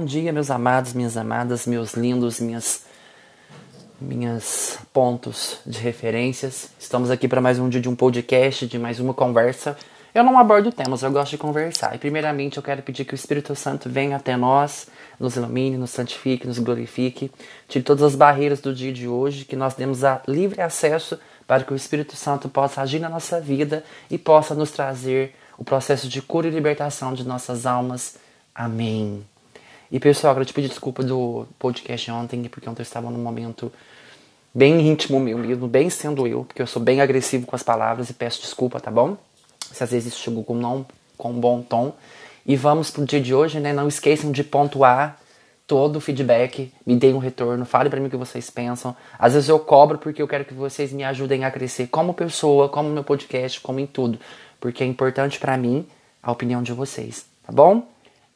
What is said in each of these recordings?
Bom dia, meus amados, minhas amadas, meus lindos, minhas minhas pontos de referências. Estamos aqui para mais um dia de um podcast, de mais uma conversa. Eu não abordo temas, eu gosto de conversar. E primeiramente eu quero pedir que o Espírito Santo venha até nós, nos ilumine, nos santifique, nos glorifique, tire todas as barreiras do dia de hoje, que nós demos a livre acesso para que o Espírito Santo possa agir na nossa vida e possa nos trazer o processo de cura e libertação de nossas almas. Amém. E pessoal, quero te pedir desculpa do podcast ontem, porque ontem eu estava num momento bem íntimo meu mesmo, bem sendo eu, porque eu sou bem agressivo com as palavras e peço desculpa, tá bom? Se às vezes chegou com não com um bom tom. E vamos pro dia de hoje, né? Não esqueçam de pontuar todo o feedback, me deem um retorno, fale para mim o que vocês pensam. Às vezes eu cobro porque eu quero que vocês me ajudem a crescer como pessoa, como meu podcast, como em tudo, porque é importante para mim a opinião de vocês, tá bom?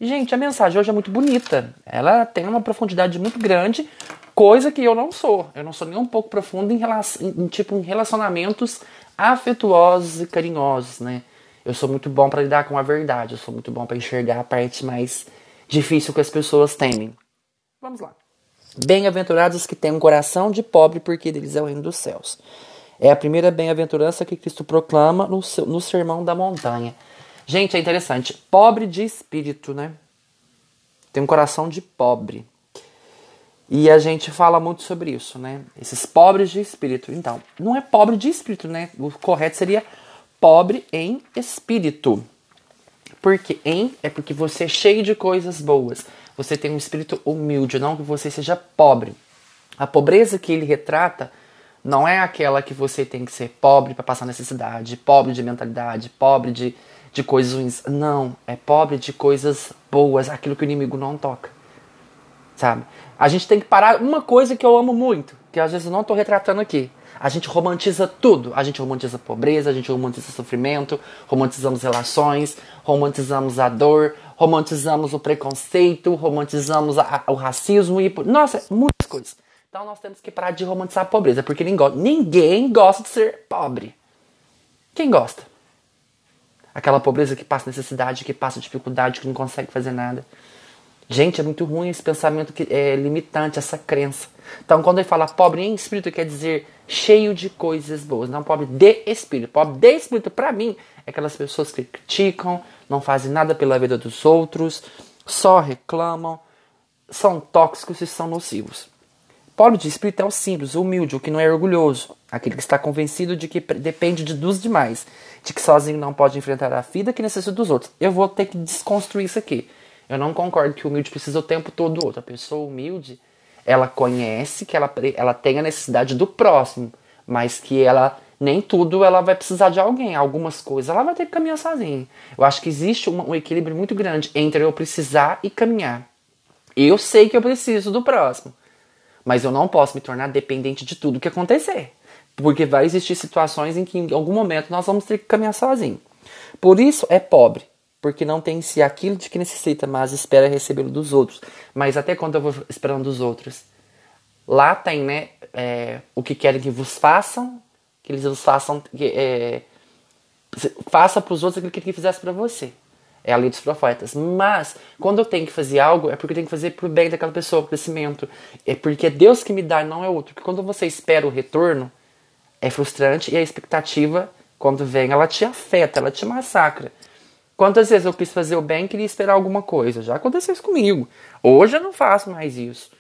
Gente, a mensagem hoje é muito bonita. Ela tem uma profundidade muito grande, coisa que eu não sou. Eu não sou nem um pouco profundo em, relação, em, tipo, em relacionamentos afetuosos e carinhosos, né? Eu sou muito bom para lidar com a verdade, eu sou muito bom para enxergar a parte mais difícil que as pessoas temem. Vamos lá. Bem-aventurados que têm um coração de pobre, porque deles é o reino dos céus. É a primeira bem-aventurança que Cristo proclama no, seu, no Sermão da Montanha. Gente, é interessante. Pobre de espírito, né? Tem um coração de pobre. E a gente fala muito sobre isso, né? Esses pobres de espírito. Então, não é pobre de espírito, né? O correto seria pobre em espírito. Porque em é porque você é cheio de coisas boas. Você tem um espírito humilde, não que você seja pobre. A pobreza que ele retrata não é aquela que você tem que ser pobre para passar necessidade, pobre de mentalidade, pobre de de coisas ruins. Não, é pobre de coisas boas, aquilo que o inimigo não toca. Sabe? A gente tem que parar uma coisa que eu amo muito, que às vezes eu não estou retratando aqui. A gente romantiza tudo. A gente romantiza a pobreza, a gente romantiza sofrimento, romantizamos relações, romantizamos a dor, romantizamos o preconceito, romantizamos a, a, o racismo e. Nossa, muitas coisas. Então nós temos que parar de romantizar a pobreza, porque ninguém, ninguém gosta de ser pobre. Quem gosta? Aquela pobreza que passa necessidade, que passa dificuldade, que não consegue fazer nada. Gente, é muito ruim esse pensamento que é limitante, essa crença. Então, quando ele fala pobre em espírito, quer dizer cheio de coisas boas, não pobre de espírito. Pobre de espírito, para mim, é aquelas pessoas que criticam, não fazem nada pela vida dos outros, só reclamam, são tóxicos e são nocivos. Pobre de espírito é o simples, o humilde, o que não é orgulhoso, aquele que está convencido de que depende de dos demais, de que sozinho não pode enfrentar a vida que necessita dos outros. Eu vou ter que desconstruir isso aqui. Eu não concordo que o humilde precisa o tempo todo do outro. A pessoa humilde, ela conhece que ela, ela tem a necessidade do próximo, mas que ela nem tudo ela vai precisar de alguém. Algumas coisas ela vai ter que caminhar sozinha. Eu acho que existe um, um equilíbrio muito grande entre eu precisar e caminhar. Eu sei que eu preciso do próximo mas eu não posso me tornar dependente de tudo que acontecer. Porque vai existir situações em que em algum momento nós vamos ter que caminhar sozinho. Por isso é pobre, porque não tem em si aquilo de que necessita, mas espera recebê-lo dos outros. Mas até quando eu vou esperando dos outros? Lá tem, né, é, o que querem que vos façam, que eles vos façam, que, é, faça para os outros aquilo que ele fizesse para você. É a lei dos profetas. Mas, quando eu tenho que fazer algo, é porque eu tenho que fazer pro bem daquela pessoa, pro crescimento. É porque é Deus que me dá e não é outro. Porque quando você espera o retorno, é frustrante e a expectativa, quando vem, ela te afeta, ela te massacra. Quantas vezes eu quis fazer o bem e queria esperar alguma coisa? Já aconteceu isso comigo. Hoje eu não faço mais isso.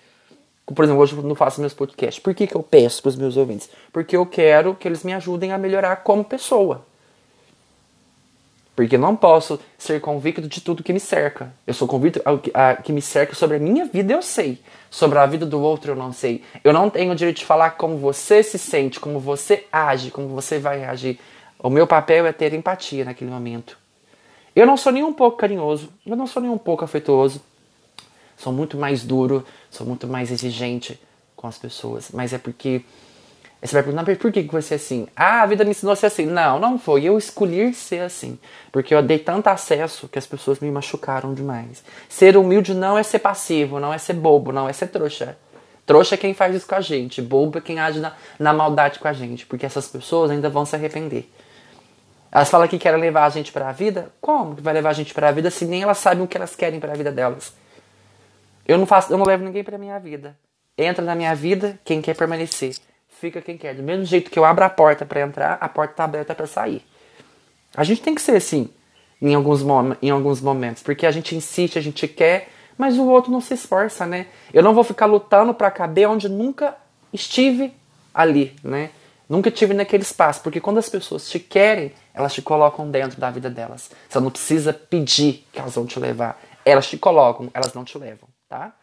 Por exemplo, hoje eu não faço meus podcasts. Por que, que eu peço para os meus ouvintes? Porque eu quero que eles me ajudem a melhorar como pessoa. Porque não posso ser convicto de tudo que me cerca. Eu sou convicto ao que, a, que me cerca sobre a minha vida, eu sei. Sobre a vida do outro, eu não sei. Eu não tenho o direito de falar como você se sente, como você age, como você vai agir. O meu papel é ter empatia naquele momento. Eu não sou nem um pouco carinhoso, eu não sou nem um pouco afetuoso. Sou muito mais duro, sou muito mais exigente com as pessoas. Mas é porque Aí você vai perguntar, por que você é assim? Ah, a vida me ensinou a ser assim. Não, não foi. Eu escolhi ser assim. Porque eu dei tanto acesso que as pessoas me machucaram demais. Ser humilde não é ser passivo, não é ser bobo, não é ser trouxa. Trouxa é quem faz isso com a gente. Bobo é quem age na, na maldade com a gente. Porque essas pessoas ainda vão se arrepender. Elas falam que querem levar a gente para a vida. Como que vai levar a gente para a vida se nem elas sabem o que elas querem para a vida delas? Eu não faço, eu não levo ninguém pra minha vida. Entra na minha vida quem quer permanecer. Fica quem quer. Do mesmo jeito que eu abro a porta para entrar, a porta tá aberta para sair. A gente tem que ser assim em alguns, em alguns momentos, porque a gente insiste, a gente quer, mas o outro não se esforça, né? Eu não vou ficar lutando para caber onde nunca estive ali, né? Nunca estive naquele espaço, porque quando as pessoas te querem, elas te colocam dentro da vida delas. Você não precisa pedir que elas vão te levar. Elas te colocam, elas não te levam, tá?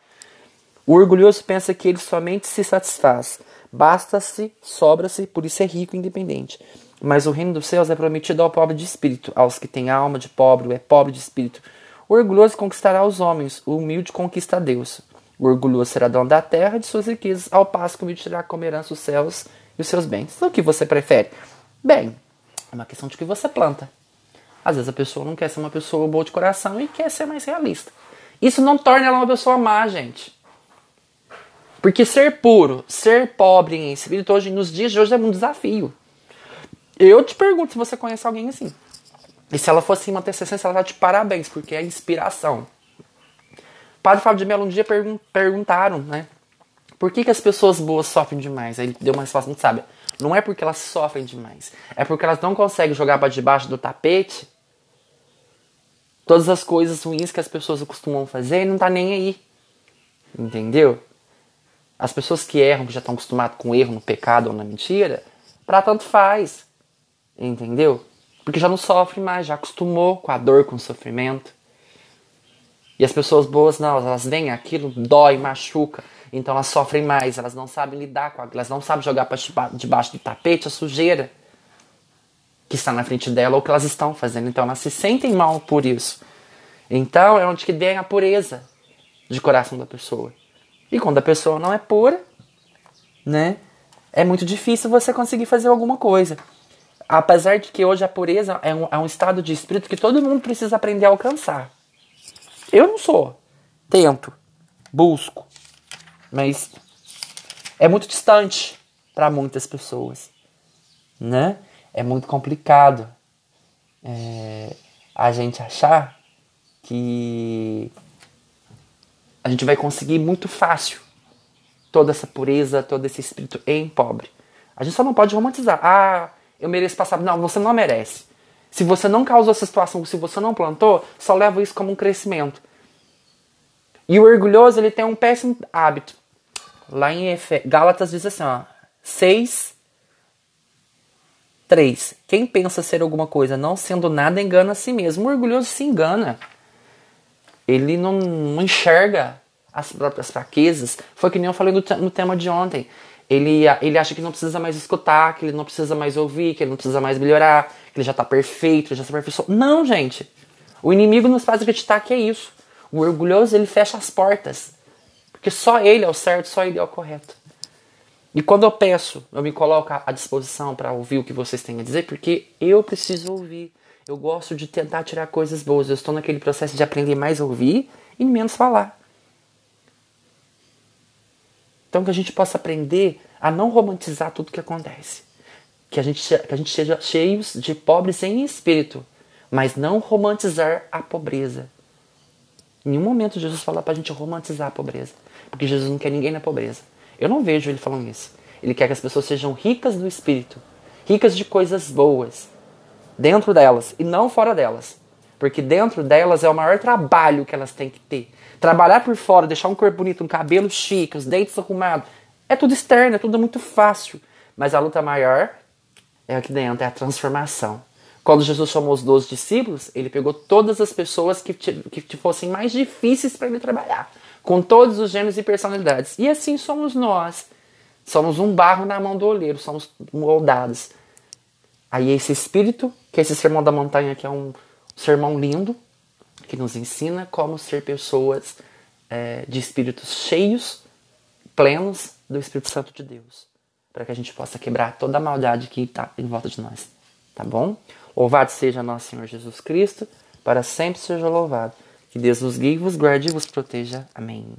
O orgulhoso pensa que ele somente se satisfaz. Basta-se, sobra-se, por isso é rico e independente. Mas o reino dos céus é prometido ao pobre de espírito, aos que têm alma de pobre, é pobre de espírito. O orgulhoso conquistará os homens, o humilde conquista a Deus. O orgulhoso será dono da terra de suas riquezas, ao passo que o humilde terá como herança os céus e os seus bens. Então, o que você prefere? Bem, é uma questão de que você planta. Às vezes a pessoa não quer ser uma pessoa boa de coração e quer ser mais realista. Isso não torna ela uma pessoa má, gente. Porque ser puro, ser pobre em espírito, hoje, nos dias de hoje é um desafio. Eu te pergunto se você conhece alguém assim. E se ela fosse uma TCC, ela tá de parabéns, porque é inspiração. Padre Fábio de Mello um dia pergun perguntaram, né? Por que, que as pessoas boas sofrem demais? Aí ele deu uma resposta muito sábia. Não é porque elas sofrem demais. É porque elas não conseguem jogar para debaixo do tapete todas as coisas ruins que as pessoas costumam fazer e não tá nem aí. Entendeu? As pessoas que erram, que já estão acostumadas com erro, no pecado ou na mentira, para tanto faz. Entendeu? Porque já não sofre mais, já acostumou com a dor, com o sofrimento. E as pessoas boas, não, elas veem aquilo, dói, machuca, então elas sofrem mais, elas não sabem lidar com aquilo, elas não sabem jogar para debaixo do tapete a sujeira que está na frente dela ou que elas estão fazendo. Então elas se sentem mal por isso. Então é onde que vem a pureza de coração da pessoa. E quando a pessoa não é pura, né, é muito difícil você conseguir fazer alguma coisa. Apesar de que hoje a pureza é um, é um estado de espírito que todo mundo precisa aprender a alcançar. Eu não sou. Tento, busco, mas é muito distante para muitas pessoas, né? É muito complicado é, a gente achar que a gente vai conseguir muito fácil toda essa pureza, todo esse espírito em pobre. A gente só não pode romantizar. Ah, eu mereço passar. Não, você não merece. Se você não causou essa situação, se você não plantou, só leva isso como um crescimento. E o orgulhoso, ele tem um péssimo hábito. Lá em Efe... Gálatas diz assim, ó. 6, 3. Quem pensa ser alguma coisa não sendo nada engana a si mesmo. O orgulhoso se engana ele não, não enxerga as próprias fraquezas. Foi que nem eu falei no, no tema de ontem. Ele, ele acha que não precisa mais escutar, que ele não precisa mais ouvir, que ele não precisa mais melhorar, que ele já está perfeito, já está perfeito. Não, gente. O inimigo nos faz acreditar que é isso. O orgulhoso, ele fecha as portas. Porque só ele é o certo, só ele é o correto. E quando eu peço, eu me coloco à disposição para ouvir o que vocês têm a dizer, porque eu preciso ouvir. Eu gosto de tentar tirar coisas boas. Eu estou naquele processo de aprender mais a ouvir e menos falar. Então que a gente possa aprender a não romantizar tudo que acontece. Que a gente, que a gente seja cheios de pobres em espírito, mas não romantizar a pobreza. Em nenhum momento Jesus fala para a gente romantizar a pobreza. Porque Jesus não quer ninguém na pobreza. Eu não vejo ele falando isso. Ele quer que as pessoas sejam ricas do espírito, ricas de coisas boas, dentro delas e não fora delas. Porque dentro delas é o maior trabalho que elas têm que ter. Trabalhar por fora, deixar um corpo bonito, um cabelo chique, os dentes arrumados, é tudo externo, é tudo muito fácil. Mas a luta maior é aqui dentro, é a transformação. Quando Jesus chamou os 12 discípulos, ele pegou todas as pessoas que, que fossem mais difíceis para ele trabalhar, com todos os gêneros e personalidades. E assim somos nós. Somos um barro na mão do oleiro, somos moldados. Aí esse espírito, que esse sermão da montanha, que é um sermão lindo, que nos ensina como ser pessoas é, de espíritos cheios, plenos do Espírito Santo de Deus, para que a gente possa quebrar toda a maldade que está em volta de nós, tá bom? Louvado seja nosso Senhor Jesus Cristo, para sempre seja louvado. Que Deus vos guie, vos guarde e vos proteja. Amém.